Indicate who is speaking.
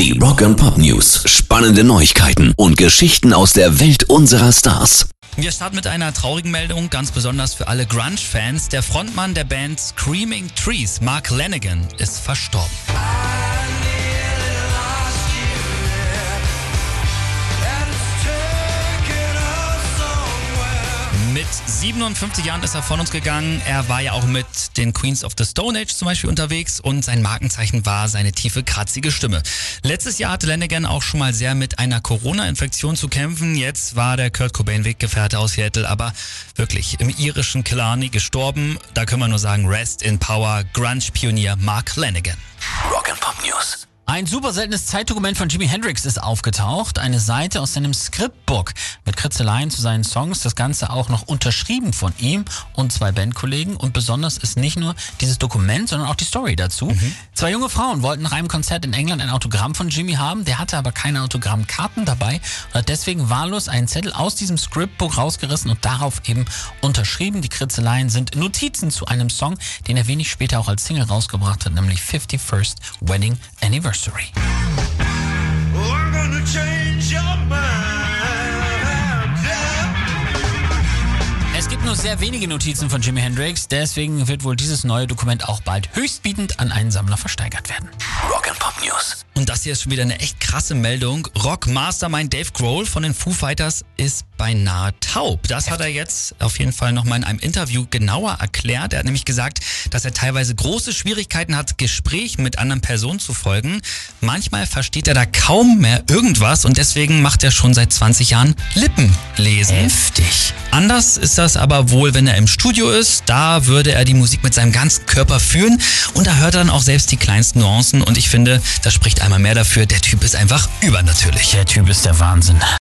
Speaker 1: Die Rock and Pop News. Spannende Neuigkeiten und Geschichten aus der Welt unserer Stars.
Speaker 2: Wir starten mit einer traurigen Meldung, ganz besonders für alle Grunge-Fans. Der Frontmann der Band Screaming Trees, Mark Lanigan, ist verstorben. 57 Jahren ist er von uns gegangen. Er war ja auch mit den Queens of the Stone Age zum Beispiel unterwegs und sein Markenzeichen war seine tiefe, kratzige Stimme. Letztes Jahr hatte Lanigan auch schon mal sehr mit einer Corona-Infektion zu kämpfen. Jetzt war der Kurt Cobain-Weggefährte aus Seattle aber wirklich im irischen Killarney gestorben. Da können wir nur sagen, Rest in Power, Grunge-Pionier Mark
Speaker 1: and Pop News.
Speaker 3: Ein super seltenes Zeitdokument von Jimi Hendrix ist aufgetaucht. Eine Seite aus seinem Scriptbook mit Kritzeleien zu seinen Songs. Das Ganze auch noch unterschrieben von ihm und zwei Bandkollegen. Und besonders ist nicht nur dieses Dokument, sondern auch die Story dazu. Mhm. Zwei junge Frauen wollten nach einem Konzert in England ein Autogramm von Jimmy haben. Der hatte aber keine Autogrammkarten dabei und hat deswegen wahllos einen Zettel aus diesem Scriptbook rausgerissen und darauf eben unterschrieben. Die Kritzeleien sind Notizen zu einem Song, den er wenig später auch als Single rausgebracht hat, nämlich 51st Wedding Anniversary. Es gibt nur sehr wenige Notizen von Jimi Hendrix, deswegen wird wohl dieses neue Dokument auch bald höchstbietend an einen Sammler versteigert werden.
Speaker 1: Rock Pop News.
Speaker 2: Und das hier ist schon wieder eine echt krasse Meldung. Rock Mastermind Dave Grohl von den Foo Fighters ist beinahe taub. Das hat er jetzt auf jeden Fall nochmal in einem Interview genauer erklärt. Er hat nämlich gesagt, dass er teilweise große Schwierigkeiten hat, Gesprächen mit anderen Personen zu folgen. Manchmal versteht er da kaum mehr irgendwas und deswegen macht er schon seit 20 Jahren Lippenlesen.
Speaker 3: Heftig.
Speaker 2: Anders ist das aber wohl, wenn er im Studio ist. Da würde er die Musik mit seinem ganzen Körper führen und da hört er dann auch selbst die kleinsten Nuancen und ich finde, das spricht einmal mehr dafür, der Typ ist einfach übernatürlich.
Speaker 3: Der Typ ist der Wahnsinn.